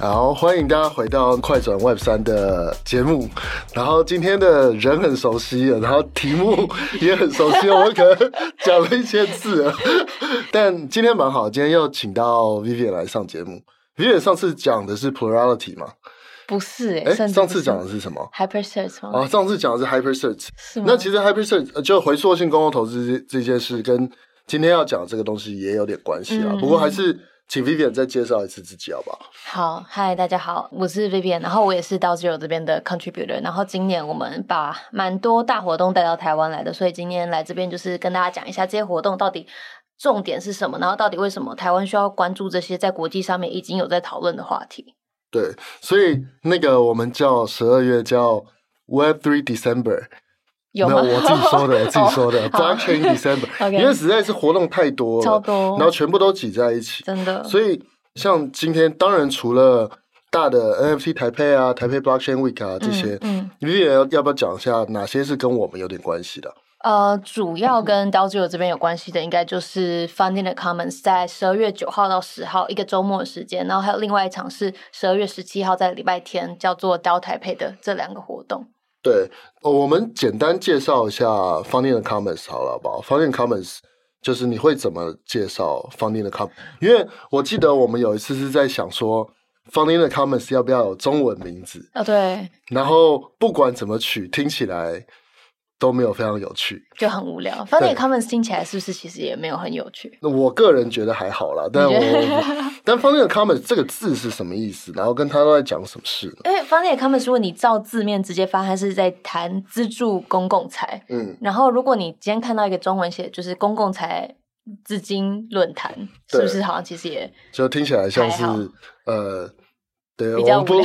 好，欢迎大家回到快转 Web 三的节目。然后今天的人很熟悉，然后题目也很熟悉，我可能讲了一些字，但今天蛮好，今天又请到 Vivian 来上节目。Vivian 上次讲的是 Plurality 吗？不是哎、上次讲的是什么？Hyper Search 吗？啊，上次讲的是 Hyper Search，是吗？那其实 Hyper Search 就回溯性公共投资这件事，跟今天要讲的这个东西也有点关系啊。嗯、不过还是。请 Vivian 再介绍一次自己好不好？好，嗨，大家好，我是 Vivian，然后我也是 DAO 这边的 contributor，然后今年我们把蛮多大活动带到台湾来的，所以今天来这边就是跟大家讲一下这些活动到底重点是什么，然后到底为什么台湾需要关注这些在国际上面已经有在讨论的话题。对，所以那个我们叫十二月叫 Web Three December。有没有，我自己说的，我自己说的，Blockchain December，okay, 因为实在是活动太多了，超多，然后全部都挤在一起，真的。所以像今天，当然除了大的 NFT 台配啊、台配 Blockchain Week 啊这些，嗯，你也要要不要讲一下哪些是跟我们有点关系的？呃，主要跟 DAO 这边有关系的，应该就是 Funding the Commons 在十二月九号到十号一个周末的时间，然后还有另外一场是十二月十七号在礼拜天，叫做 DAO 台配的这两个活动。对，我们简单介绍一下 Funding the Commons 好了，好不好？Funding the Commons 就是你会怎么介绍 Funding the Commons？因为我记得我们有一次是在想说 Funding the Commons 要不要有中文名字啊？对。然后不管怎么取，听起来。都没有非常有趣，就很无聊。Funding the Commons 听起来是不是其实也没有很有趣？那我个人觉得还好啦，但我 但 Funding the Commons 这个字是什么意思？然后跟他都在讲什么事呢？因为 Funding the Commons 如果你照字面直接翻，它是在谈资助公共财。嗯，然后如果你今天看到一个中文写就是公共财资金论坛，是不是好像其实也就听起来像是呃。对，比较无聊。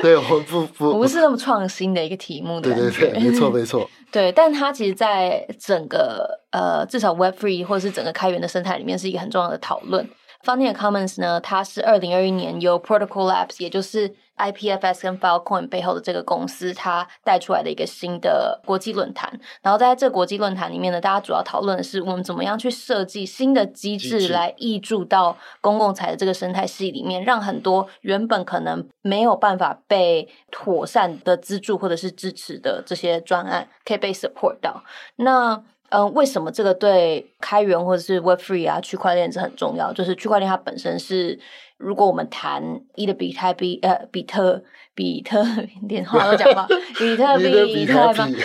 对，我不不不，不是那么创新的一个题目的。对对对，没错没错。对，但它其实，在整个呃，至少 Web Three 或者是整个开源的生态里面，是一个很重要的讨论。Funding the Commons 呢，它是二零二一年由 Protocol Labs，也就是 IPFS 跟 Filecoin 背后的这个公司，它带出来的一个新的国际论坛。然后在这个国际论坛里面呢，大家主要讨论的是我们怎么样去设计新的机制来挹注到公共财的这个生态系里面，让很多原本可能没有办法被妥善的资助或者是支持的这些专案，可以被 support 到。那嗯、呃，为什么这个对开源或者是 Web3 啊区块链是很重要？就是区块链它本身是，如果我们谈一的比特币呃比特比特 连话都讲吧，比特币比特币。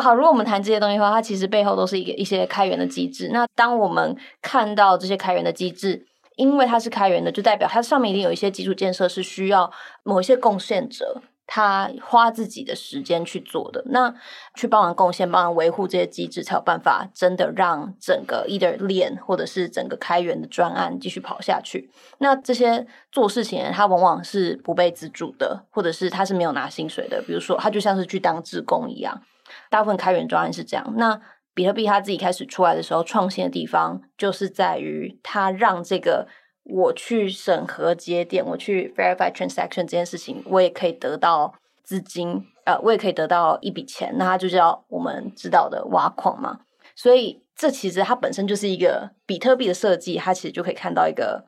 好，如果我们谈这些东西的话，它其实背后都是一个一些开源的机制。那当我们看到这些开源的机制，因为它是开源的，就代表它上面一定有一些基础建设是需要某一些贡献者。他花自己的时间去做的，那去帮忙贡献、帮忙维护这些机制，才有办法真的让整个 either 链或者是整个开源的专案继续跑下去。那这些做事情，他往往是不被资助的，或者是他是没有拿薪水的。比如说，他就像是去当志工一样。大部分开源专案是这样。那比特币他自己开始出来的时候，创新的地方就是在于他让这个。我去审核节点，我去 verify transaction 这件事情，我也可以得到资金，呃，我也可以得到一笔钱，那它就叫我们知道的挖矿嘛。所以这其实它本身就是一个比特币的设计，它其实就可以看到一个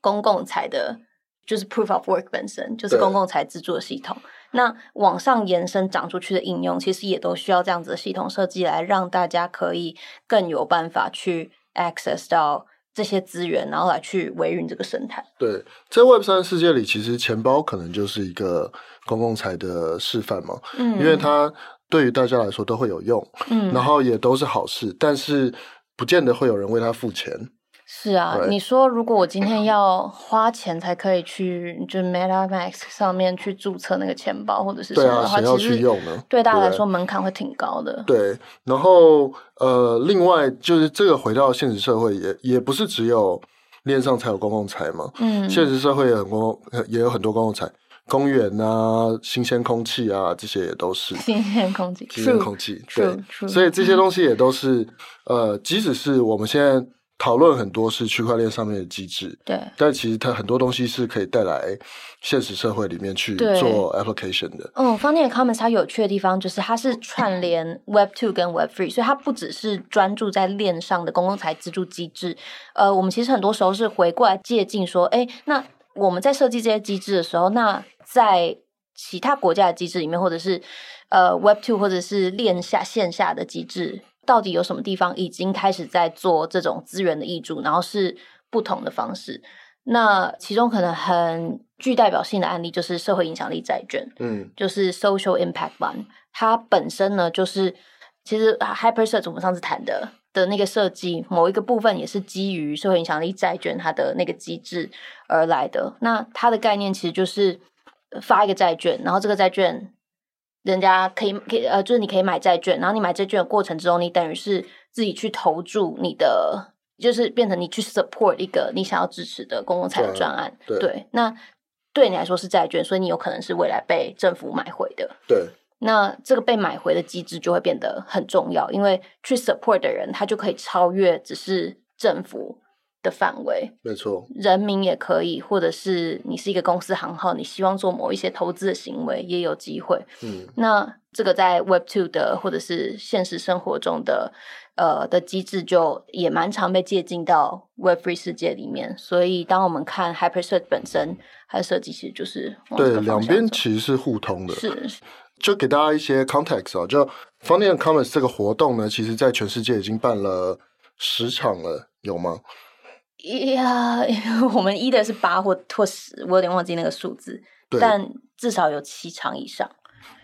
公共财的，就是 proof of work 本身就是公共财资助的系统。那往上延伸长出去的应用，其实也都需要这样子的系统设计来让大家可以更有办法去 access 到。这些资源，然后来去维运这个生态。对，在 Web 三世界里，其实钱包可能就是一个公共财的示范嘛。嗯，因为它对于大家来说都会有用，嗯，然后也都是好事，但是不见得会有人为它付钱。是啊，对你说如果我今天要花钱才可以去，就 MetaMask 上面去注册那个钱包或者是什么的话，谁要去用呢？对大家来说门槛会挺高的。对，然后呃，另外就是这个回到现实社会也也不是只有链上才有公共财嘛，嗯，现实社会也很公也有很多公共财，公园啊、新鲜空气啊这些也都是新鲜空气，新鲜空气，对，所以这些东西也都是呃，即使是我们现在。讨论很多是区块链上面的机制，对，但其实它很多东西是可以带来现实社会里面去做 application 的。嗯，Funding Commons 它有趣的地方就是它是串联 Web Two 跟 Web Three，所以它不只是专注在链上的公共财资助机制。呃，我们其实很多时候是回过来借镜说，哎，那我们在设计这些机制的时候，那在其他国家的机制里面，或者是呃 Web Two 或者是链下线下的机制，到底有什么地方已经开始在做这种资源的挹注，然后是不同的方式？那其中可能很具代表性的案例就是社会影响力债券，嗯，就是 Social Impact Bond，它本身呢就是其实 HyperCert 我们上次谈的的那个设计，某一个部分也是基于社会影响力债券它的那个机制而来的。那它的概念其实就是发一个债券，然后这个债券人家可以可以呃，就是你可以买债券，然后你买债券的过程之中，你等于是自己去投注你的。就是变成你去 support 一个你想要支持的公共财的专案，对，对，那对你来说是债券，所以你有可能是未来被政府买回的。对，那这个被买回的机制就会变得很重要，因为去 support 的人，他就可以超越只是政府的范围。没错，人民也可以，或者是你是一个公司行号，你希望做某一些投资的行为，也有机会。嗯，那这个在 Web Two 的或者是现实生活中的。呃的机制就也蛮常被借鉴到 Web3 世界里面，所以当我们看 HyperCert 本身，它的设计其实就是对两边其实是互通的。是，就给大家一些 context 啊，就 Founding Commons 这个活动呢，其实在全世界已经办了十场了，有吗？呀，我们一的是八或或十，我有点忘记那个数字，但至少有七场以上。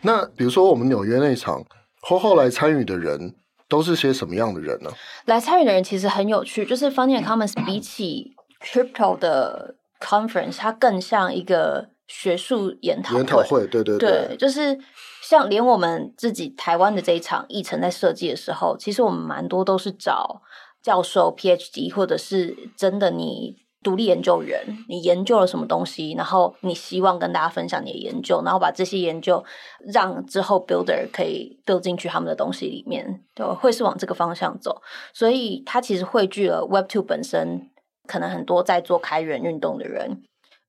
那比如说我们纽约那场，后后来参与的人。都是些什么样的人呢？来参与的人其实很有趣，就是 Founding Commons 比起 Crypto 的 Conference，它更像一个学术研讨会。研讨会，对对对，对，就是像连我们自己台湾的这一场议程在设计的时候，其实我们蛮多都是找教授、PhD，或者是真的你。独立研究员，你研究了什么东西？然后你希望跟大家分享你的研究，然后把这些研究让之后 builder 可以 build 进去他们的东西里面，对，会是往这个方向走。所以它其实汇聚了 Web Two 本身可能很多在做开源运动的人。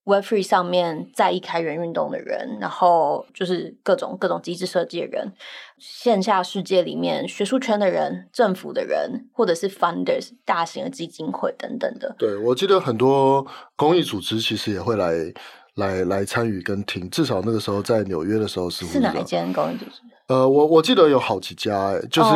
Web3 上面在意开源运动的人，然后就是各种各种机制设计的人，线下世界里面学术圈的人、政府的人，或者是 funders 大型的基金会等等的。对，我记得很多公益组织其实也会来来来参与跟听，至少那个时候在纽约的时候是。是哪一间公益组织？呃，我我记得有好几家，哎，就是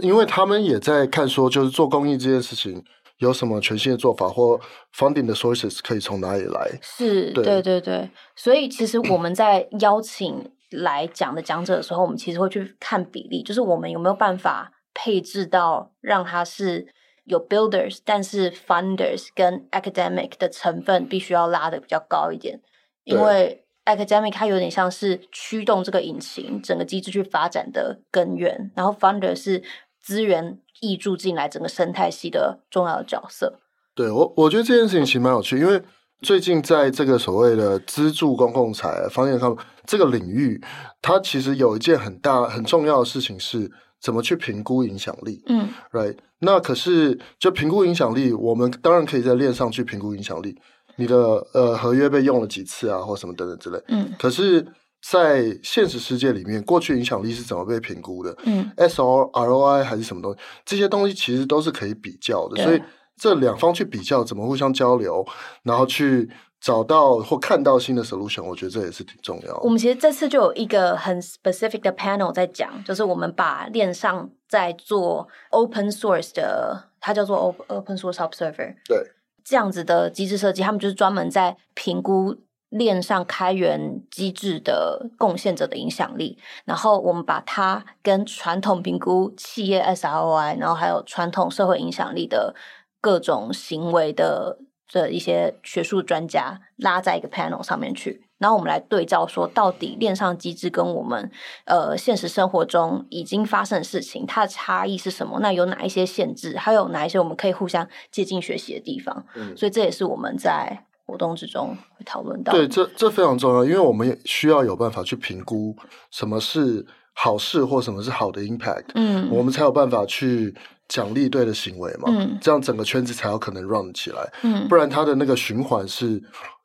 因为他们也在看说，就是做公益这件事情。有什么全新的做法或 funding 的 sources 可以从哪里来？是，对，对对对。所以其实我们在邀请来讲的讲者的时候，我们其实会去看比例，就是我们有没有办法配置到让它是有 builders，但是 funders 跟 academic 的成分必须要拉的比较高一点，因为 academic 它有点像是驱动这个引擎整个机制去发展的根源，然后 funders 是资源。挹注进来整个生态系的重要的角色。对，我，我觉得这件事情其实蛮有趣，因为最近在这个所谓的资助公共财方面，他们这个领域，它其实有一件很大很重要的事情是怎么去评估影响力。嗯，right。那可是就评估影响力，我们当然可以在链上去评估影响力，你的呃合约被用了几次啊，或什么等等之类。嗯，可是。在现实世界里面，过去影响力是怎么被评估的？嗯，SROI 还是什么东西？这些东西其实都是可以比较的。所以这两方去比较，怎么互相交流，然后去找到或看到新的 solution，我觉得这也是挺重要的。我们其实这次就有一个很 specific 的 panel 在讲，就是我们把链上在做 open source 的，它叫做 open source observer，对，这样子的机制设计，他们就是专门在评估。链上开源机制的贡献者的影响力，然后我们把它跟传统评估企业 SROI，然后还有传统社会影响力的各种行为的这一些学术专家拉在一个 panel 上面去，然后我们来对照说，到底链上机制跟我们呃现实生活中已经发生的事情，它的差异是什么？那有哪一些限制？还有哪一些我们可以互相借鉴学习的地方？嗯，所以这也是我们在。活动之中会讨论到，对，这这非常重要，因为我们也需要有办法去评估什么是好事或什么是好的 impact，嗯，我们才有办法去奖励对的行为嘛，嗯，这样整个圈子才有可能 run 起来，嗯，不然它的那个循环是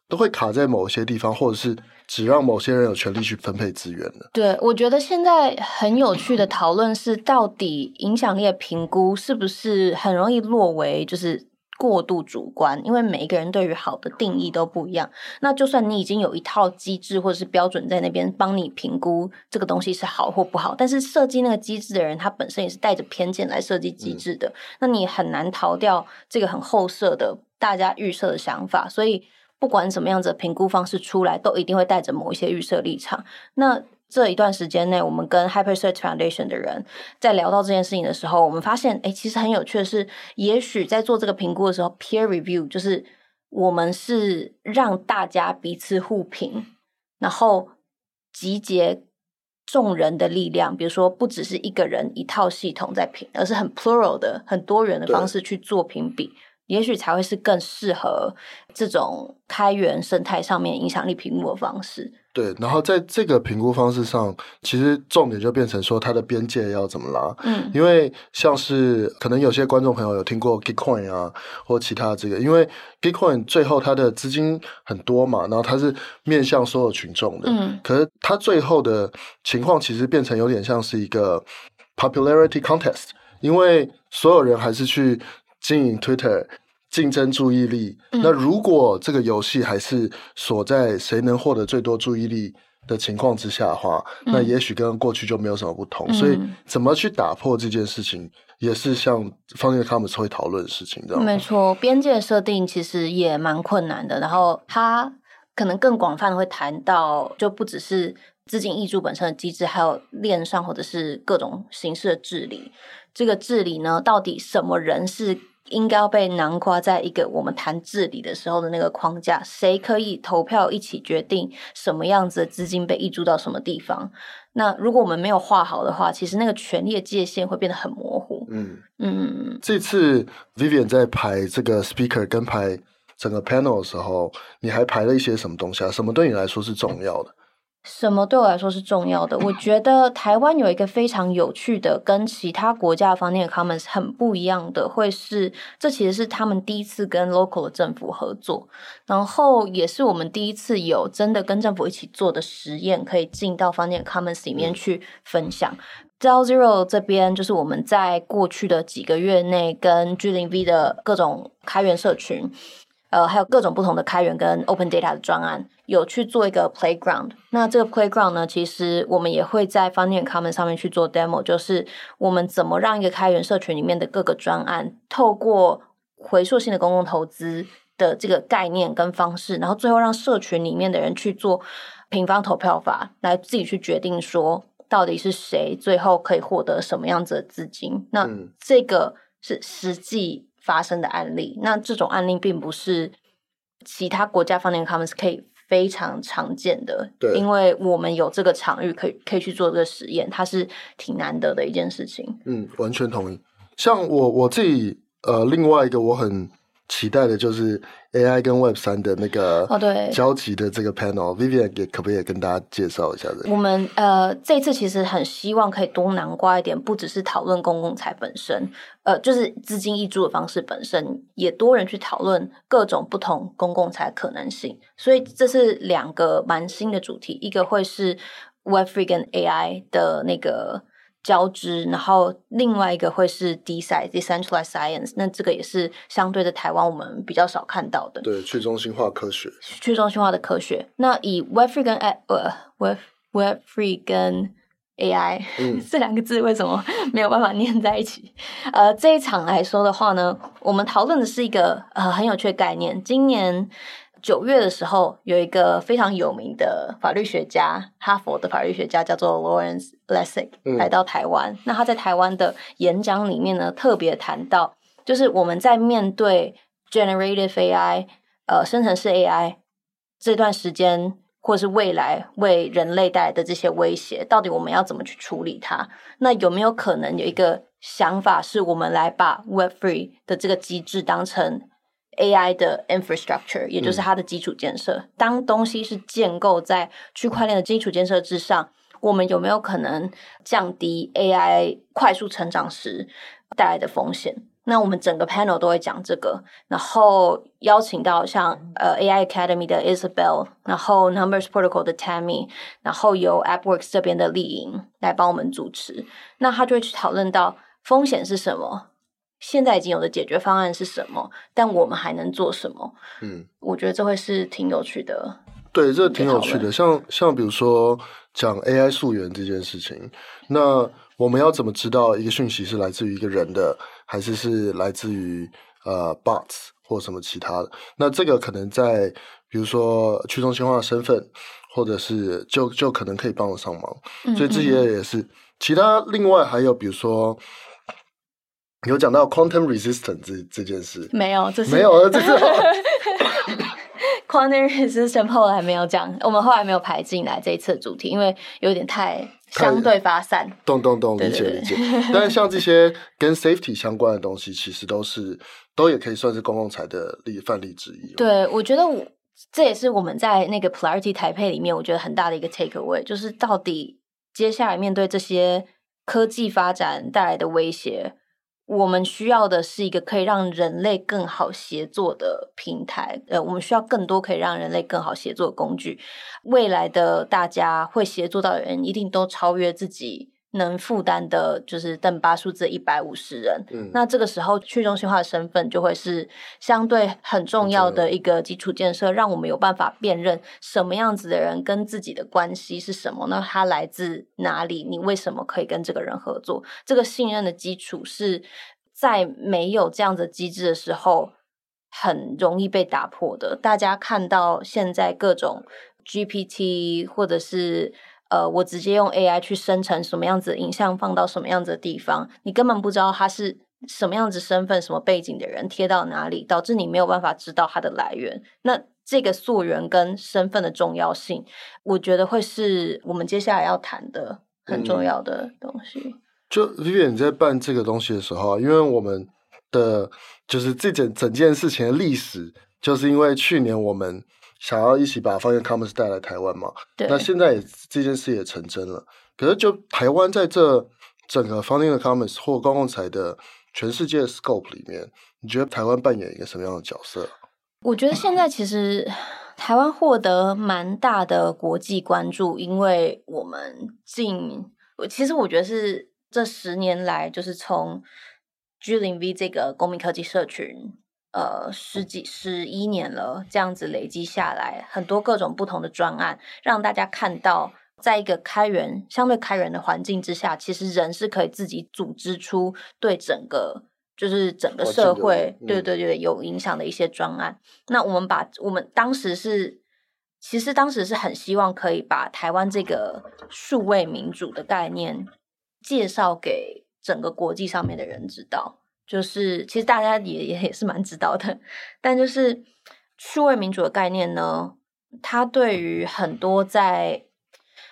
都会卡在某些地方，或者是只让某些人有权利去分配资源的。对，我觉得现在很有趣的讨论是，到底影响力的评估是不是很容易落为就是。过度主观，因为每一个人对于好的定义都不一样。那就算你已经有一套机制或者是标准在那边帮你评估这个东西是好或不好，但是设计那个机制的人他本身也是带着偏见来设计机制的，嗯、那你很难逃掉这个很后设的大家预设的想法。所以不管什么样子的评估方式出来，都一定会带着某一些预设立场。那这一段时间内，我们跟 HyperSearch Foundation 的人在聊到这件事情的时候，我们发现，哎，其实很有趣的是，也许在做这个评估的时候，peer review 就是我们是让大家彼此互评，然后集结众人的力量，比如说不只是一个人一套系统在评，而是很 plural 的、很多元的方式去做评比。也许才会是更适合这种开源生态上面影响力评估的方式。对，然后在这个评估方式上，其实重点就变成说它的边界要怎么拉。嗯，因为像是可能有些观众朋友有听过 Gitcoin 啊，或其他这个，因为 Gitcoin 最后它的资金很多嘛，然后它是面向所有群众的。嗯，可是它最后的情况其实变成有点像是一个 popularity contest，因为所有人还是去。经营 Twitter，竞争注意力。嗯、那如果这个游戏还是锁在谁能获得最多注意力的情况之下的话，嗯、那也许跟过去就没有什么不同。嗯、所以，怎么去打破这件事情，也是像方天他们会讨论的事情，这样没错。边界设定其实也蛮困难的。然后，它可能更广泛的会谈到，就不只是资金挹注本身的机制，还有链上或者是各种形式的治理。这个治理呢，到底什么人是？应该要被囊括在一个我们谈治理的时候的那个框架，谁可以投票一起决定什么样子的资金被挹注到什么地方？那如果我们没有画好的话，其实那个权力的界限会变得很模糊。嗯嗯，嗯这次 Vivian 在排这个 speaker 跟排整个 panel 的时候，你还排了一些什么东西啊？什么对你来说是重要的？什么对我来说是重要的？我觉得台湾有一个非常有趣的，跟其他国家的 Founding Commons 很不一样的，会是这其实是他们第一次跟 local 的政府合作，然后也是我们第一次有真的跟政府一起做的实验，可以进到 Founding Commons 里面去分享。Zero Zero 这边就是我们在过去的几个月内跟 G 零 V 的各种开源社群。呃，还有各种不同的开源跟 open data 的专案，有去做一个 playground。那这个 playground 呢，其实我们也会在 Founding Commons 上面去做 demo，就是我们怎么让一个开源社群里面的各个专案，透过回溯性的公共投资的这个概念跟方式，然后最后让社群里面的人去做平方投票法，来自己去决定说到底是谁最后可以获得什么样子的资金。那这个是实际。发生的案例，那这种案例并不是其他国家 Founding Commons 可以非常常见的，对，因为我们有这个场域可以可以去做这个实验，它是挺难得的一件事情。嗯，完全同意。像我我自己，呃，另外一个我很期待的就是 AI 跟 Web 三的那个哦，对，交集的这个 panel，Vivian 也可不可以也跟大家介绍一下这个？我们呃这次其实很希望可以多南瓜一点，不只是讨论公共财本身，呃，就是资金挹注的方式本身，也多人去讨论各种不同公共财可能性。所以这是两个蛮新的主题，一个会是 Web Three 跟 AI 的那个。交织，然后另外一个会是 DeSci Decentralized Science，那这个也是相对的台湾我们比较少看到的。对，去中心化科学。去中心化的科学。那以 Web3 跟 A 呃 Web Web3 跟 AI、嗯、这两个字为什么 没有办法念在一起？呃，这一场来说的话呢，我们讨论的是一个呃很有趣的概念。今年。九月的时候，有一个非常有名的法律学家，哈佛的法律学家叫做 Lawrence 来到台湾。嗯、那他在台湾的演讲里面呢，特别谈到，就是我们在面对 generative AI，呃，生成式 AI 这段时间，或是未来为人类带来的这些威胁，到底我们要怎么去处理它？那有没有可能有一个想法，是我们来把 Web Free 的这个机制当成 AI 的 infrastructure，也就是它的基础建设。嗯、当东西是建构在区块链的基础建设之上，我们有没有可能降低 AI 快速成长时带来的风险？那我们整个 panel 都会讲这个，然后邀请到像呃 AI Academy 的 Isabel，然后 Numbers Protocol 的 Tammy，然后由 AppWorks 这边的丽莹来帮我们主持。那他就会去讨论到风险是什么。现在已经有的解决方案是什么，但我们还能做什么？嗯，我觉得这会是挺有趣的。对，这挺有趣的。像像比如说讲 AI 溯源这件事情，那我们要怎么知道一个讯息是来自于一个人的，还是是来自于呃 bots 或什么其他的？那这个可能在比如说去中心化的身份，或者是就就可能可以帮得上忙。嗯嗯，所以这些也是。其他另外还有比如说有讲到 quantum resistance 这这件事，没有，这是没有，这是。Quantum resistant 后来没有讲，我们后来没有排进来这一次的主题，因为有点太相对发散。懂懂懂，理解理解。但是像这些跟 safety 相关的东西，其实都是都也可以算是公共财的例范例之一。对，我觉得我这也是我们在那个 Polarity 台配里面，我觉得很大的一个 take away，就是到底接下来面对这些科技发展带来的威胁。我们需要的是一个可以让人类更好协作的平台。呃，我们需要更多可以让人类更好协作的工具。未来的大家会协作到的人，一定都超越自己。能负担的就是邓巴数字一百五十人，嗯，那这个时候去中心化的身份就会是相对很重要的一个基础建设，让我们有办法辨认什么样子的人跟自己的关系是什么，那他来自哪里？你为什么可以跟这个人合作？这个信任的基础是在没有这样的机制的时候很容易被打破的。大家看到现在各种 GPT 或者是。呃，我直接用 AI 去生成什么样子的影像，放到什么样子的地方，你根本不知道他是什么样子身份、什么背景的人贴到哪里，导致你没有办法知道它的来源。那这个溯源跟身份的重要性，我觉得会是我们接下来要谈的很重要的东西。嗯、就 Vivian 你在办这个东西的时候，因为我们的就是这整整件事情的历史，就是因为去年我们。想要一起把 Founding Commons 带来台湾嘛？对。那现在也这件事也成真了。可是，就台湾在这整个 Founding Commons 或公共财的全世界 scope 里面，你觉得台湾扮演一个什么样的角色？我觉得现在其实台湾获得蛮大的国际关注，因为我们近，其实我觉得是这十年来，就是从 G 零 V 这个公民科技社群。呃，十几十一年了，这样子累积下来，很多各种不同的专案，让大家看到，在一个开源、相对开源的环境之下，其实人是可以自己组织出对整个，就是整个社会，对对对，有影响的一些专案。那我们把我们当时是，其实当时是很希望可以把台湾这个数位民主的概念介绍给整个国际上面的人知道。就是其实大家也也也是蛮知道的，但就是数位民主的概念呢，它对于很多在，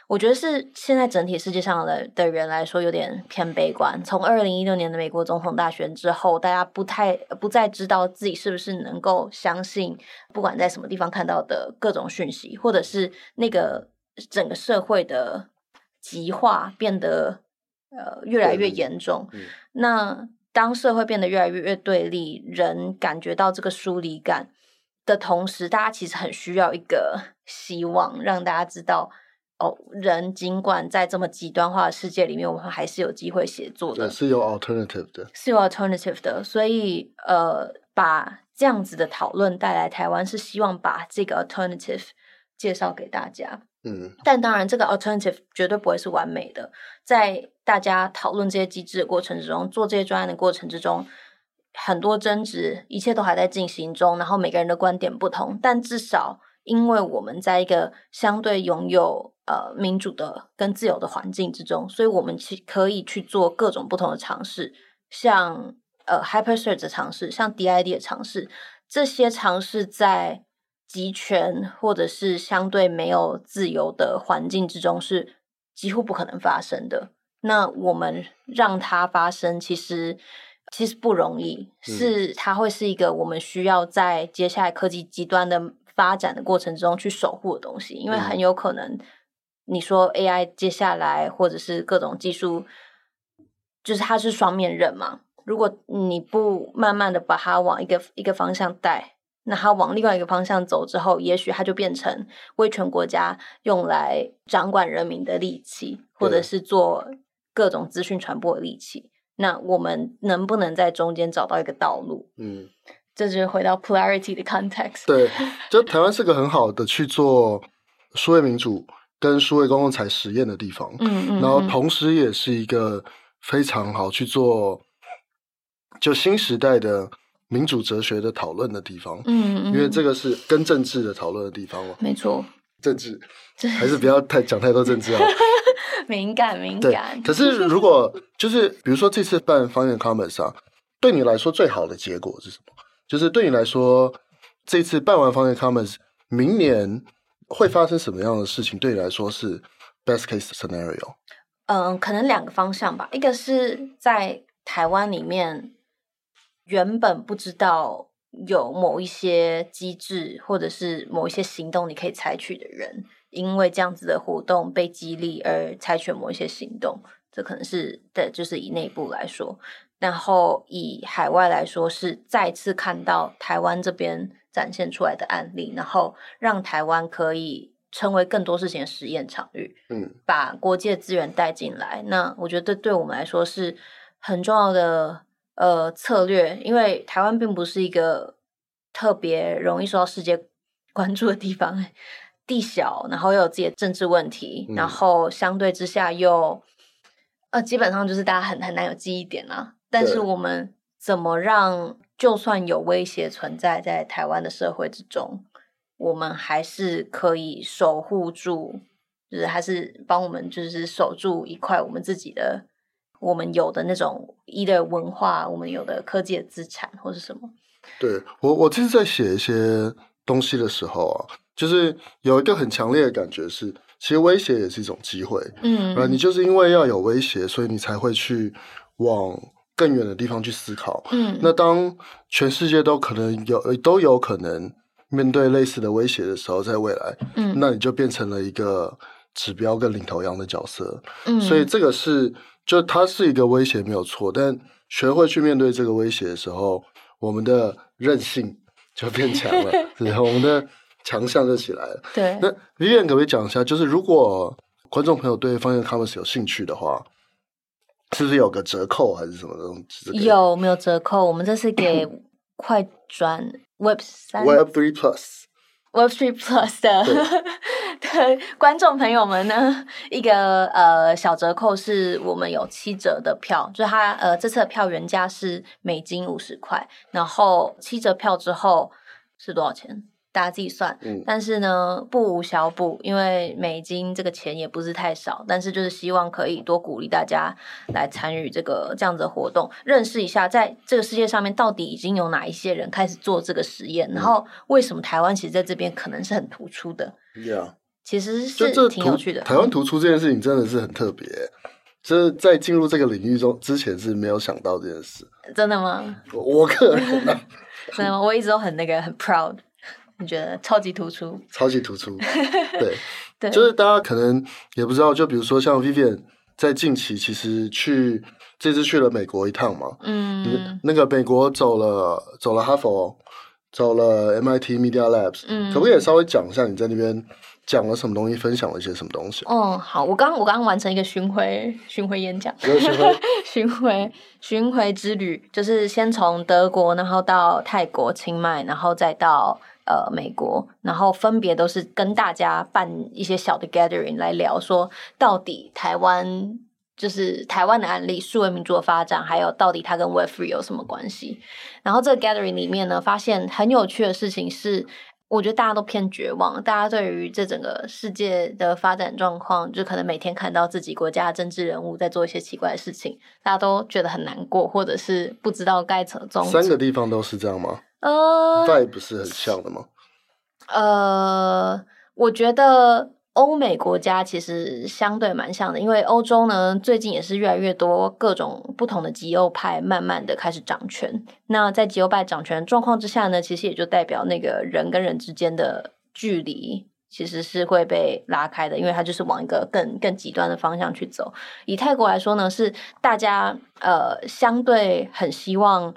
我觉得是现在整体世界上的的人来说有点偏悲观。从二零一六年的美国总统大选之后，大家不太不再知道自己是不是能够相信，不管在什么地方看到的各种讯息，或者是那个整个社会的极化变得呃越来越严重，嗯嗯、那。当社会变得越来越对立，人感觉到这个疏离感的同时，大家其实很需要一个 希望，让大家知道哦，人尽管在这么极端化的世界里面，我们还是有机会协作的，是有 alternative 的，是有 alternative 的。所以，呃，把这样子的讨论带来台湾，是希望把这个 alternative 介绍给大家。嗯，但当然，这个 alternative 绝对不会是完美的。在大家讨论这些机制的过程之中，做这些专案的过程之中，很多争执，一切都还在进行中。然后每个人的观点不同，但至少，因为我们在一个相对拥有呃民主的跟自由的环境之中，所以我们去可以去做各种不同的尝试，像呃 hypersearch 的尝试，像 DID 的尝试，这些尝试在。集权或者是相对没有自由的环境之中是几乎不可能发生的。那我们让它发生，其实其实不容易，是它会是一个我们需要在接下来科技极端的发展的过程中去守护的东西，因为很有可能你说 AI 接下来或者是各种技术，就是它是双面刃嘛。如果你不慢慢的把它往一个一个方向带。那他往另外一个方向走之后，也许他就变成威权国家用来掌管人民的利器，或者是做各种资讯传播的利器。那我们能不能在中间找到一个道路？嗯，这就是回到 polarity 的 context。对，就台湾是个很好的去做数位民主跟数位公共财实验的地方。嗯嗯，然后同时也是一个非常好去做就新时代的民主哲学的讨论的地方。嗯嗯，因为这个是跟政治的讨论的地方嘛。没错，政治还是不要太讲太多政治啊。敏感敏感。可是如果就是比如说这次办方言 Commons 啊，对你来说最好的结果是什么？就是对你来说，这次办完方言 Commons，明年会发生什么样的事情？对你来说是 best case scenario？嗯，可能两个方向吧。一个是在台湾里面原本不知道有某一些机制或者是某一些行动你可以采取的人。因为这样子的活动被激励而采取某一些行动，这可能是的，就是以内部来说，然后以海外来说，是再次看到台湾这边展现出来的案例，然后让台湾可以成为更多事情的实验场域，嗯，把国际资源带进来。那我觉得对我们来说是很重要的呃策略，因为台湾并不是一个特别容易受到世界 关注的地方。地小，然后又有自己的政治问题，嗯、然后相对之下又，呃，基本上就是大家很很难有记忆点啊。但是我们怎么让，就算有威胁存在在台湾的社会之中，我们还是可以守护住，就是还是帮我们就是守住一块我们自己的，我们有的那种一的文化，我们有的科技的资产或是什么？对，我，我其实在写一些东西的时候啊。就是有一个很强烈的感觉是，其实威胁也是一种机会。嗯，你就是因为要有威胁，所以你才会去往更远的地方去思考。嗯，那当全世界都可能有都有可能面对类似的威胁的时候，在未来，嗯，那你就变成了一个指标跟领头羊的角色。嗯，所以这个是就它是一个威胁没有错，但学会去面对这个威胁的时候，我们的韧性 就变强了，然后我们的。强项就起来了。对，那 Vivian 可不可以讲一下，就是如果观众朋友对方向 Commons 有兴趣的话，是不是有个折扣还是什么东西？有没有折扣？我们这是给快转 Web 三 Web Three Plus Web Three Plus 的观众朋友们呢，一个呃小折扣是我们有七折的票，就是它呃这次的票原价是美金五十块，然后七折票之后是多少钱？大家自己算，嗯，但是呢，不无小补，因为美金这个钱也不是太少，但是就是希望可以多鼓励大家来参与这个这样子的活动，认识一下在这个世界上面到底已经有哪一些人开始做这个实验，嗯、然后为什么台湾其实在这边可能是很突出的，Yeah. 其实是挺有趣的。台湾突出这件事情真的是很特别，就是在进入这个领域中之前是没有想到这件事。真的吗？我，我个人 真的吗？我一直都很那个很 proud。你觉得超级突出？超级突出，对，对，就是大家可能也不知道，就比如说像 Vivian 在近期其实去这次去了美国一趟嘛，嗯，那个美国走了走了哈佛，走了 MIT Media Labs，嗯，可不可以稍微讲一下你在那边讲了什么东西，分享了一些什么东西？哦，好，我刚我刚完成一个巡回巡回演讲，巡回 巡回巡回之旅，就是先从德国，然后到泰国清迈，然后再到。呃，美国，然后分别都是跟大家办一些小的 gathering 来聊，说到底台湾就是台湾的案例，数位民主的发展，还有到底它跟 Web Free 有什么关系？然后这个 gathering 里面呢，发现很有趣的事情是，我觉得大家都偏绝望，大家对于这整个世界的发展状况，就可能每天看到自己国家的政治人物在做一些奇怪的事情，大家都觉得很难过，或者是不知道该怎么。三个地方都是这样吗？呃，vibe 不是很像的吗？呃，我觉得欧美国家其实相对蛮像的，因为欧洲呢，最近也是越来越多各种不同的极右派慢慢的开始掌权。那在极右派掌权的状况之下呢，其实也就代表那个人跟人之间的距离其实是会被拉开的，因为它就是往一个更更极端的方向去走。以泰国来说呢，是大家呃相对很希望。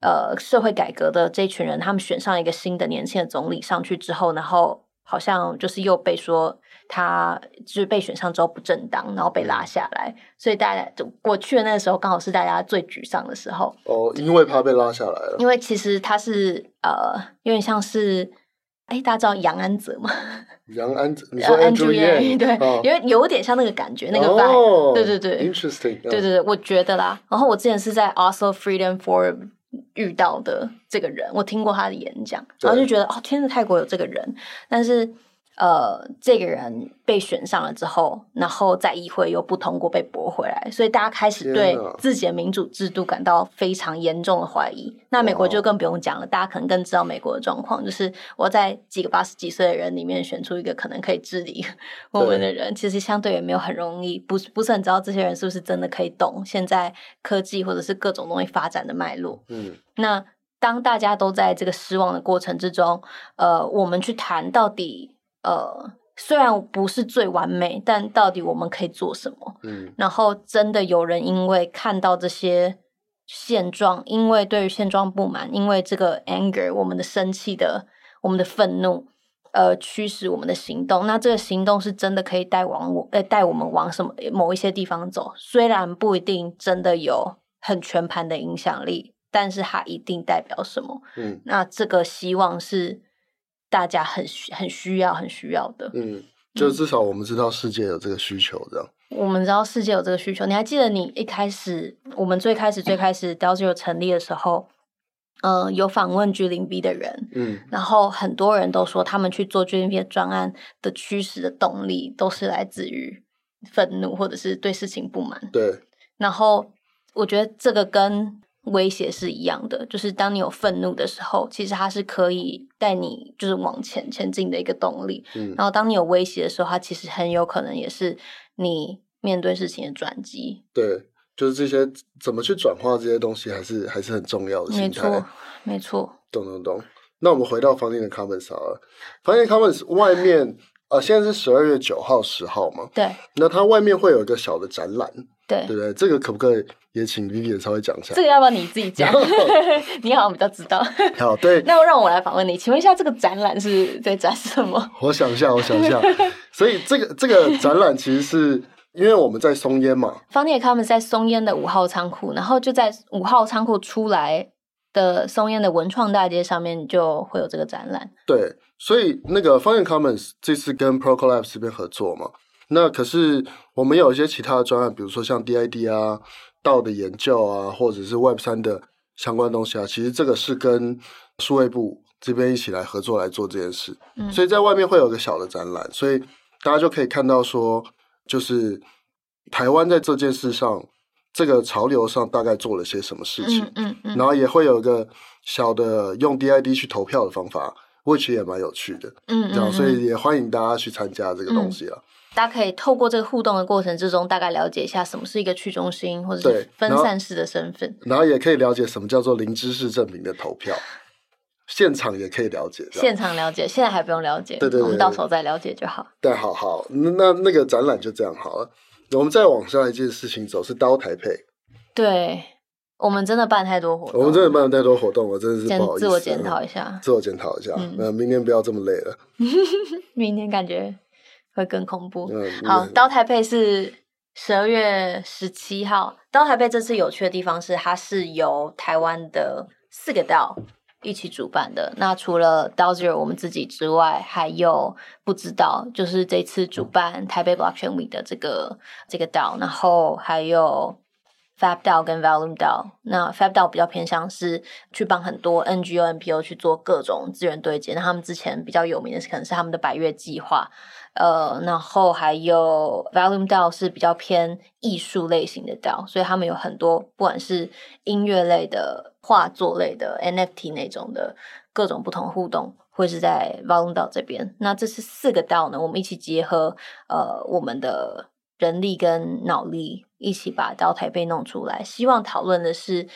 呃，社会改革的这一群人，他们选上一个新的年轻的总理上去之后，然后好像就是又被说他就是被选上之后不正当，然后被拉下来，所以大家就过去的那个时候刚好是大家最沮丧的时候。哦，因为他被拉下来了。因为其实他是呃，有点像是。哎，大家知道杨安泽吗？杨安泽，你说 Andrew Yang 对，哦、因为有点像那个感觉，那个 vibe、哦、对对对，interesting，对对对，我觉得啦。然后我之前是在 Oslo Freedom Forum 遇到的这个人，我听过他的演讲，然后就觉得哦，天呐，泰国有这个人，但是。呃，这个人被选上了之后，然后在议会又不通过，被驳回来，所以大家开始对自己的民主制度感到非常严重的怀疑。那美国就更不用讲了，大家可能更知道美国的状况，就是我在几个八十几岁的人里面选出一个可能可以治理我们的人，其实相对也没有很容易，不是不是很知道这些人是不是真的可以懂现在科技或者是各种东西发展的脉络。嗯，那当大家都在这个失望的过程之中，呃，我们去谈到底。呃，虽然不是最完美，但到底我们可以做什么？嗯，然后真的有人因为看到这些现状，因为对于现状不满，因为这个 anger，我们的生气的，我们的愤怒，呃，驱使我们的行动。那这个行动是真的可以带往我，呃，带我们往什么某一些地方走？虽然不一定真的有很全盘的影响力，但是它一定代表什么？嗯，那这个希望是。大家很很需要，很需要的。嗯，就至少我们知道世界有这个需求，这样。我们知道世界有这个需求。你还记得你一开始，我们最开始最开始 Zero 成立的时候，嗯、呃，有访问 G 零 B 的人，嗯，然后很多人都说，他们去做 G 零 B 的专案的驱使的动力，都是来自于愤怒或者是对事情不满。对。然后我觉得这个跟。威胁是一样的，就是当你有愤怒的时候，其实它是可以带你就是往前前进的一个动力。嗯，然后当你有威胁的时候，它其实很有可能也是你面对事情的转机。对，就是这些怎么去转化这些东西，还是还是很重要的。没错，没错。懂懂懂。那我们回到房间的 comments 好了，房间 comments 外面呃，现在是十二月九号、十号嘛？对。那它外面会有一个小的展览。对对对，这个可不可以也请 Vivian 稍微讲一下？这个要不要你自己讲？你好像比较知道。好，对。那我让我来访问你，请问一下，这个展览是在展什么？我想一下，我想一下。所以这个这个展览其实是因为我们在松烟嘛，方尼他们在松烟的五号仓库，然后就在五号仓库出来的松烟的文创大街上面就会有这个展览。对，所以那个方尼 Commons 这次跟 Protocol Labs 这边合作嘛。那可是我们有一些其他的专案，比如说像 DID 啊、道的研究啊，或者是 Web 三的相关东西啊，其实这个是跟数位部这边一起来合作来做这件事。嗯，所以在外面会有个小的展览，所以大家就可以看到说，就是台湾在这件事上，这个潮流上大概做了些什么事情。嗯嗯，嗯。然后也会有一个小的用 DID 去投票的方法，which 也蛮有趣的。嗯，嗯，嗯。这样，所以也欢迎大家去参加这个东西啊。嗯大家可以透过这个互动的过程之中，大概了解一下什么是一个去中心或者是分散式的身份，然后也可以了解什么叫做零知识证明的投票，现场也可以了解。现场了解，现在还不用了解，对对对，我们到时候再了解就好。对，好好，那那个展览就这样好了。我们再往下一件事情走，是 DAO 台配。对，我们真的办太多活动，我们真的办了太多活动，了真的是不好意思。自我检讨一下，自我检讨一下。嗯，明年不要这么累了。明年感觉。会更恐怖。嗯、好，DAO 台北是十二月十七号。DAO 台北这次有趣的地方是，它是由台湾的四个 DAO 一起主办的。那除了 DAO Zero 我们自己之外，还有不知道，就是这次主办台北 Blockchain Week 的这个这个 DAO，然后还有 Fab DAO 跟 Volume DAO。那 Fab DAO 比较偏向是去帮很多 NGO、NPO 去做各种资源对接。那他们之前比较有名的是，可能是他们的百月计划。呃，然后还有 Volume DAO 是比较偏艺术类型的 DAO，所以他们有很多不管是音乐类的、画作类的、NFT 那种的各种不同互动，会是在 Volume DAO 这边。那这是四个 DAO 呢，我们一起结合呃我们的人力跟脑力，一起把 DAO 台北弄出来，希望讨论的是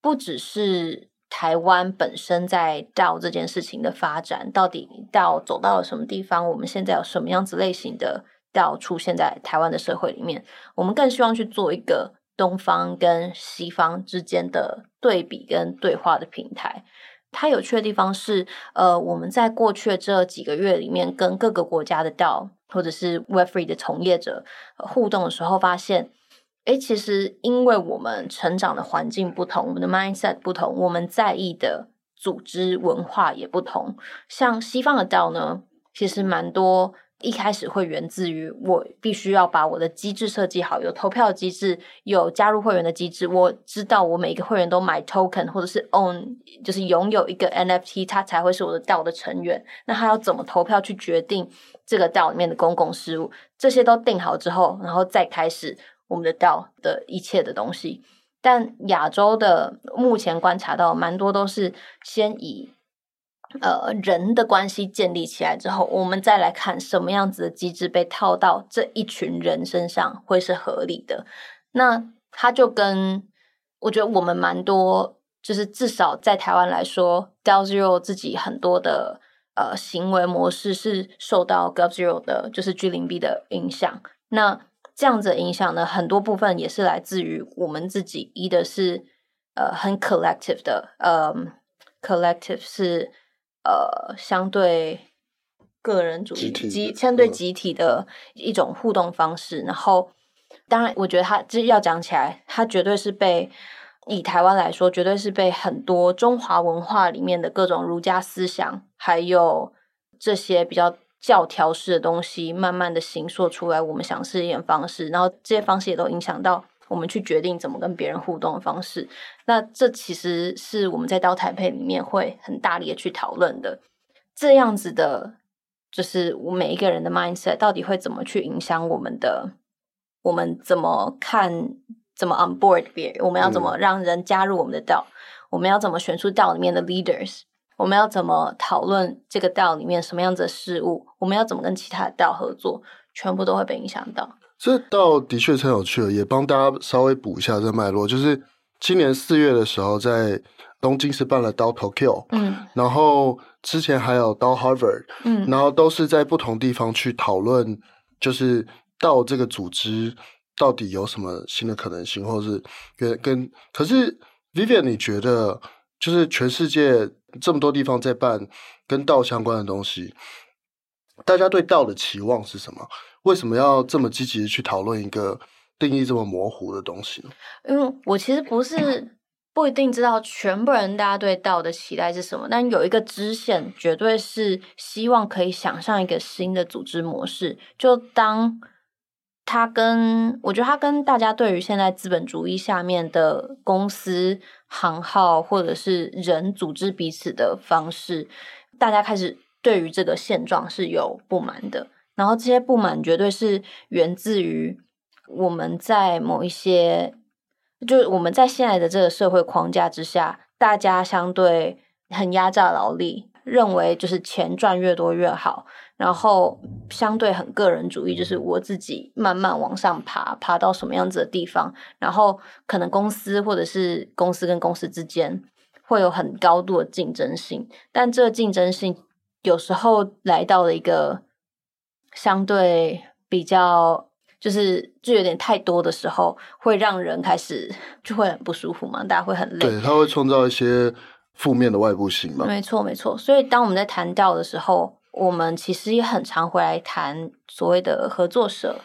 不只是。台湾本身在 DAO 这件事情的发展，到底 DAO 走到了什么地方？我们现在有什么样子类型的道出现在台湾的社会里面？我们更希望去做一个东方跟西方之间的对比跟对话的平台。它有趣的地方是，呃，我们在过去的这几个月里面，跟各个国家的道或者是 web free 的从业者互动的时候，发现，诶，其实因为我们成长的环境不同，我们的 mindset 不同，我们在意的组织文化也不同。像西方的 DAO 呢，其实蛮多。一开始会源自于我必须要把我的机制设计好，有投票机制，有加入会员的机制。我知道我每一个会员都买 token 或者是 own，就是拥有一个 NFT，他才会是我的 DAO 的成员。那他要怎么投票去决定这个 DAO 里面的公共事务？这些都定好之后，然后再开始我们的道的一切的东西。但亚洲的目前观察到蛮多都是先以。呃，人的关系建立起来之后，我们再来看什么样子的机制被套到这一群人身上会是合理的。那他就跟我觉得我们蛮多，就是至少在台湾来说，DAO Zero 自己很多的呃行为模式是受到 Gov Zero 的，就是 G 零 B 的影响。那这样子的影响呢，很多部分也是来自于我们自己，一的是呃很 collective 的，呃 collective 是。呃，相对个人主义集相对集体的一种互动方式。然后，当然，我觉得他这要讲起来，他绝对是被以台湾来说，绝对是被很多中华文化里面的各种儒家思想，还有这些比较教条式的东西，慢慢的形塑出来。我们想试验方式，然后这些方式也都影响到。我们去决定怎么跟别人互动的方式，那这其实是我们在 DAO 台配里面会很大力的去讨论的。这样子的，就是我每一个人的 mindset 到底会怎么去影响我们的，我们怎么看，怎么 on board 别人，我们要怎么让人加入我们的 DAO，我们要怎么选出 DAO 里面的 leaders，我们要怎么讨论这个 DAO 里面什么样子的事物，我们要怎么跟其他的 DAO 合作，全部都会被影响到。这道的确很有趣了，也帮大家稍微补一下这个脉络。就是今年四月的时候，在东京是办了 DAO Tokyo，嗯，然后之前还有 DAO Harvard，嗯，然后都是在不同地方去讨论，就是 DAO 这个组织到底有什么新的可能性，或者是跟跟。可是 Vivian，你觉得就是全世界这么多地方在办跟道相关的东西，大家对道的期望是什么？为什么要这么积极的去讨论一个定义这么模糊的东西呢？因为我其实不是不一定知道全部人大家对道的期待是什么，但有一个支线绝对是希望可以想象一个新的组织模式。就当他跟我觉得他跟大家对于现在资本主义下面的公司行号或者是人组织彼此的方式，大家开始对于这个现状是有不满的。然后这些不满绝对是源自于我们在某一些，就是我们在现在的这个社会框架之下，大家相对很压榨劳力，认为就是钱赚越多越好，然后相对很个人主义，就是我自己慢慢往上爬，爬到什么样子的地方，然后可能公司或者是公司跟公司之间会有很高度的竞争性，但这个竞争性有时候来到了一个。相对比较就是就有点太多的时候，会让人开始 就会很不舒服嘛，大家会很累。对，它会创造一些负面的外部性嘛。没错，没错。所以当我们在谈到的时候，我们其实也很常回来谈所谓的合作社，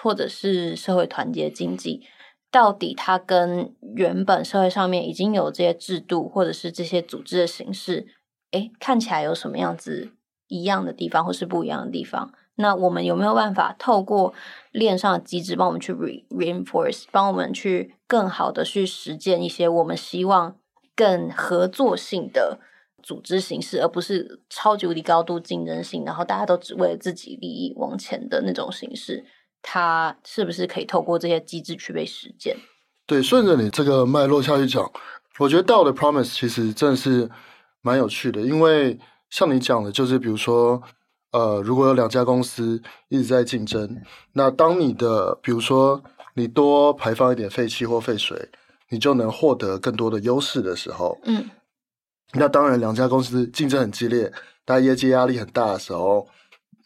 或者是社会团结经济，到底它跟原本社会上面已经有这些制度，或者是这些组织的形式，诶，看起来有什么样子一样的地方，或是不一样的地方？那我们有没有办法透过链上的机制，帮我们去 re reinforce，帮我们去更好的去实践一些我们希望更合作性的组织形式，而不是超级无敌高度竞争性，然后大家都只为了自己利益往前的那种形式？它是不是可以透过这些机制去被实践？对，顺着你这个脉络下去讲，我觉得道的 promise 其实真的是蛮有趣的，因为像你讲的，就是比如说。呃，如果有两家公司一直在竞争，那当你的比如说你多排放一点废气或废水，你就能获得更多的优势的时候，嗯，那当然两家公司竞争很激烈，大家业绩压力很大的时候，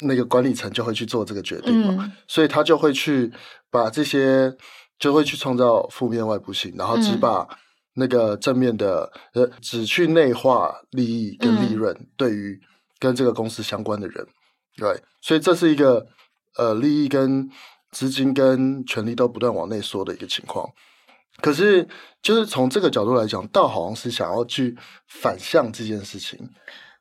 那个管理层就会去做这个决定嘛，嗯，所以他就会去把这些就会去创造负面外部性，然后只把那个正面的呃，只去内化利益跟利润，对于跟这个公司相关的人，嗯、对，所以这是一个呃利益跟资金跟权力都不断往内缩的一个情况。可是，就是从这个角度来讲，倒好像是想要去反向这件事情。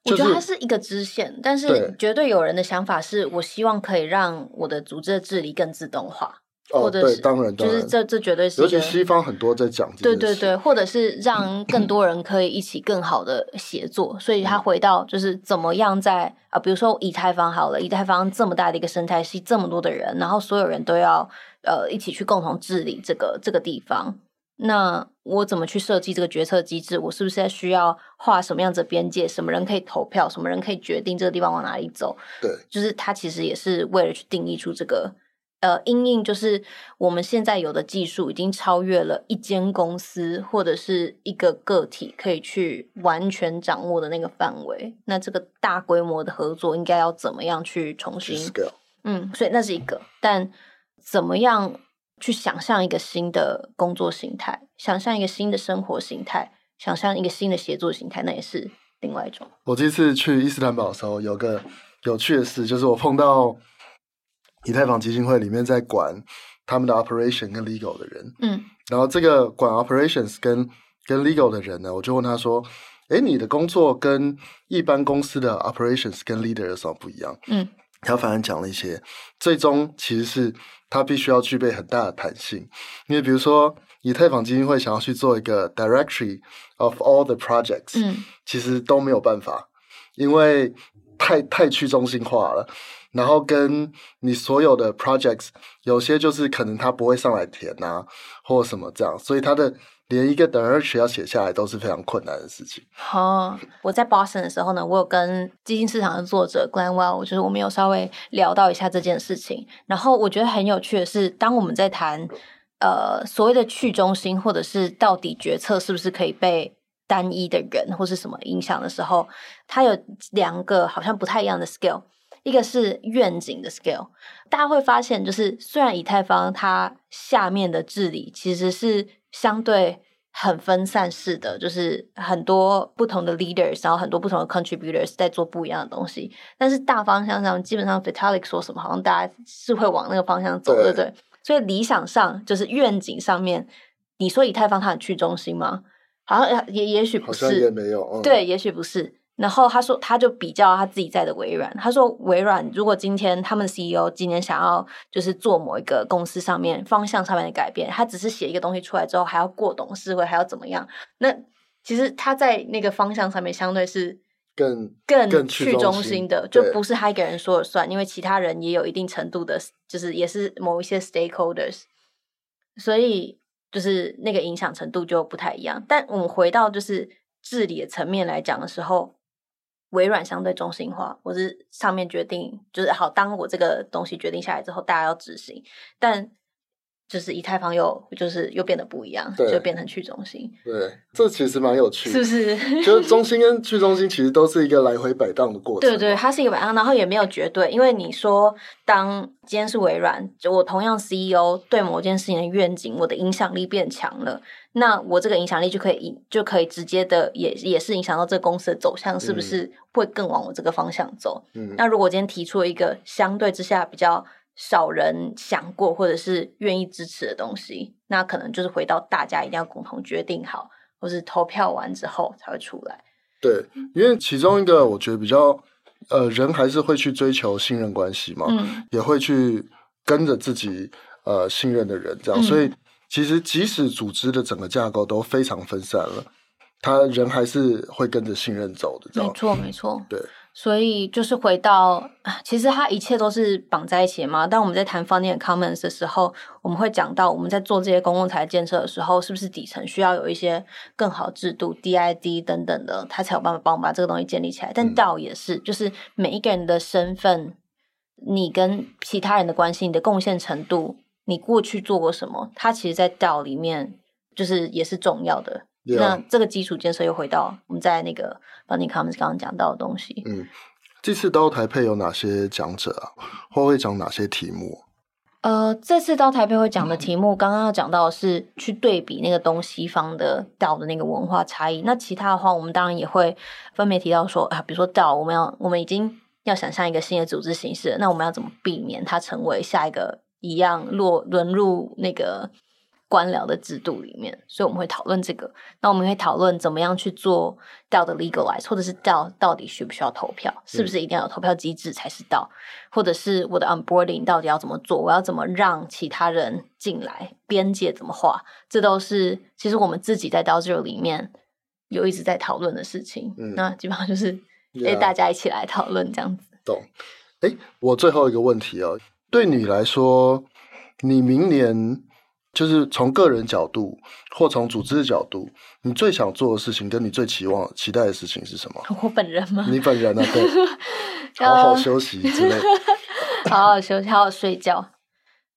我觉得它是一个支线，但是绝对有人的想法是我希望可以让我的组织的治理更自动化。或者是，当然，就是这这绝对是，尤其西方很多在讲，对对对，或者是让更多人可以一起更好的协作，所以他回到就是怎么样在啊，比如说以太坊好了，以太坊这么大的一个生态系，这么多的人，然后所有人都要呃一起去共同治理这个这个地方，那我怎么去设计这个决策机制？我是不是需要画什么样子的边界？什么人可以投票？什么人可以决定这个地方往哪里走？对，就是他其实也是为了去定义出这个。呃，因应就是我们现在有的技术已经超越了一间公司或者是一个个体可以去完全掌握的那个范围。那这个大规模的合作应该要怎么样去重新？嗯，所以那是一个。但怎么样去想象一个新的工作形态，想象一个新的生活形态，想象一个新的协作形态，那也是另外一种。我这次去伊斯坦堡的时候，有个有趣的事，就是我碰到。以太坊基金会里面在管他们的 operation 跟 legal 的人，嗯，然后这个管 operations 跟跟 legal 的人呢，我就问他说：“哎，你的工作跟一般公司的 operations 跟 leader 有什么不一样？”嗯，他反而讲了一些，最终其实是他必须要具备很大的弹性，因为比如说以太坊基金会想要去做一个 directory of all the projects，嗯，其实都没有办法，因为太太去中心化了。然后跟你所有的 projects，有些就是可能他不会上来填啊，或者什么这样，所以他的连一个 directory 要写下来都是非常困难的事情。哦，我在 Boston 的时候呢，我有跟基金市场的作者 Glenwell，就是我们有稍微聊到一下这件事情。然后我觉得很有趣的是，当我们在谈呃所谓的去中心，或者是到底决策是不是可以被单一的人或是什么影响的时候，它有两个好像不太一样的 scale。一个是愿景的 scale，大家会发现，就是虽然以太坊它下面的治理其实是相对很分散式的，就是很多不同的 leaders，然后很多不同的 contributors 在做不一样的东西，但是大方向上，基本上 Vitalik 说什么，好像大家是会往那个方向走，对不对？所以理想上就是愿景上面，你说以太坊它很去中心吗？好像也也许不是，也没有，嗯、对，也许不是。然后他说，他就比较他自己在的微软。他说，微软如果今天他们 CEO 今年想要就是做某一个公司上面方向上面的改变，他只是写一个东西出来之后，还要过董事会，还要怎么样？那其实他在那个方向上面相对是更更去中心的，就不是他一个人说了算，因为其他人也有一定程度的，就是也是某一些 stakeholders，所以就是那个影响程度就不太一样。但我们回到就是治理的层面来讲的时候。微软相对中心化，我是上面决定就是好。当我这个东西决定下来之后，大家要执行，但就是以太坊又就是又变得不一样，就变成去中心。对，这其实蛮有趣，是不是？就是中心跟去中心其实都是一个来回摆荡的过程。对对，它是一个摆荡，然后也没有绝对，因为你说当今天是微软，就我同样 CEO 对某件事情的愿景，我的影响力变强了。那我这个影响力就可以就可以直接的也也是影响到这个公司的走向，是不是会更往我这个方向走？嗯，那如果今天提出了一个相对之下比较少人想过或者是愿意支持的东西，那可能就是回到大家一定要共同决定好，或是投票完之后才会出来。对，因为其中一个我觉得比较呃，人还是会去追求信任关系嘛，嗯，也会去跟着自己呃信任的人这样，嗯，所以。其实，即使组织的整个架构都非常分散了，他人还是会跟着信任走的。没错，没错。对，所以就是回到，其实它一切都是绑在一起嘛。当我们在谈 Funding Commons 的时候，我们会讲到我们在做这些公共财建设的时候，是不是底层需要有一些更好制度、DID 等等的，它才有办法帮我们把这个东西建立起来。但 DAO 也是，就是每一个人的身份，你跟其他人的关系，你的贡献程度。你过去做过什么？它其实，在 DAO 里面就是也是重要的。那这个基础建设又回到我们在那个 Funding Commons 刚刚讲到的东西。嗯，这次 DAO 台配有哪些讲者啊？或会讲哪些题目？呃，这次到台北会讲的题目，刚刚要讲到的是去对比那个东西方的 DAO 的那个文化差异。那其他的话，我们当然也会分别提到说啊，比如说 DAO，我们要我们已经要想象一个新的组织形式，那我们要怎么避免它成为下一个一样落沦入那个。官僚的制度里面，所以我们会讨论这个。那我们会讨论怎么样去做 DAO 的 legalize，或者是 DAO 到底需不需要投票？是不是一定要有投票机制才是 DAO？或者是我的 onboarding 到底要怎么做？我要怎么让其他人进来？边界怎么画？这都是其实我们自己在 DAO Zero 里面有一直在讨论的事情。嗯，那基本上就是诶大家一起来讨论这样子。懂。诶，我最后一个问题哦，对你来说，你明年？就是从个人角度，或从组织的角度，你最想做的事情，跟你最期望、期待的事情是什么？我本人吗？你本人啊，对，好好休息之类，好好休息，好好睡觉，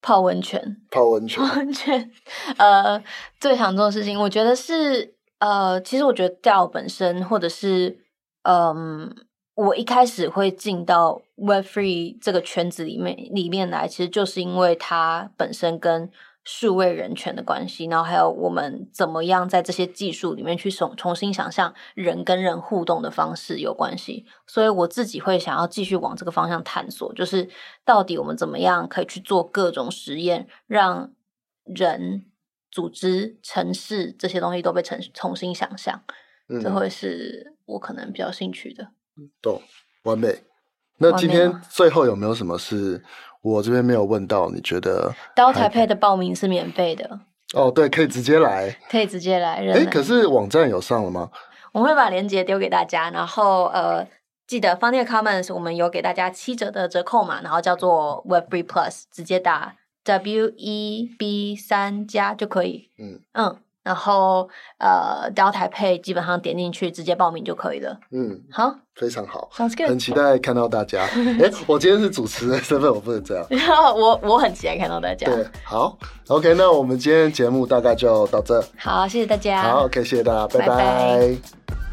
泡温泉，泡温泉，泡温泉。呃，最想做的事情，我觉得是呃，其实我觉得 DAO 本身，或者是嗯、呃，我一开始会进到 Web Free 这个圈子里面里面来，其实就是因为它本身跟数位人权的关系，然后还有我们怎么样在这些技术里面去重重新想象人跟人互动的方式有关系，所以我自己会想要继续往这个方向探索，就是到底我们怎么样可以去做各种实验，让人、组织、城市这些东西都被重重新想象，嗯，这会是我可能比较兴趣的。懂，完美。那今天最后有没有什么是？我这边没有问到，你觉得 DAO 台配的报名是免费的哦？对，可以直接来，可以直接来。哎，可是网站有上了吗？我们会把链接丢给大家，然后呃，记得 Funding Commons 我们有给大家七折的折扣嘛，然后叫做 Web3 Plus，直接打 W E B 三加就可以。嗯嗯。然后，呃，DAO 台配基本上点进去直接报名就可以了。嗯，好，非常好很期待看到大家。哎，我今天是主持人身份，我不能这样。我我很期待看到大家。对，好，OK，那我们今天节目大概就到这。好，谢谢大家。好，OK，谢谢大家，拜拜。拜拜。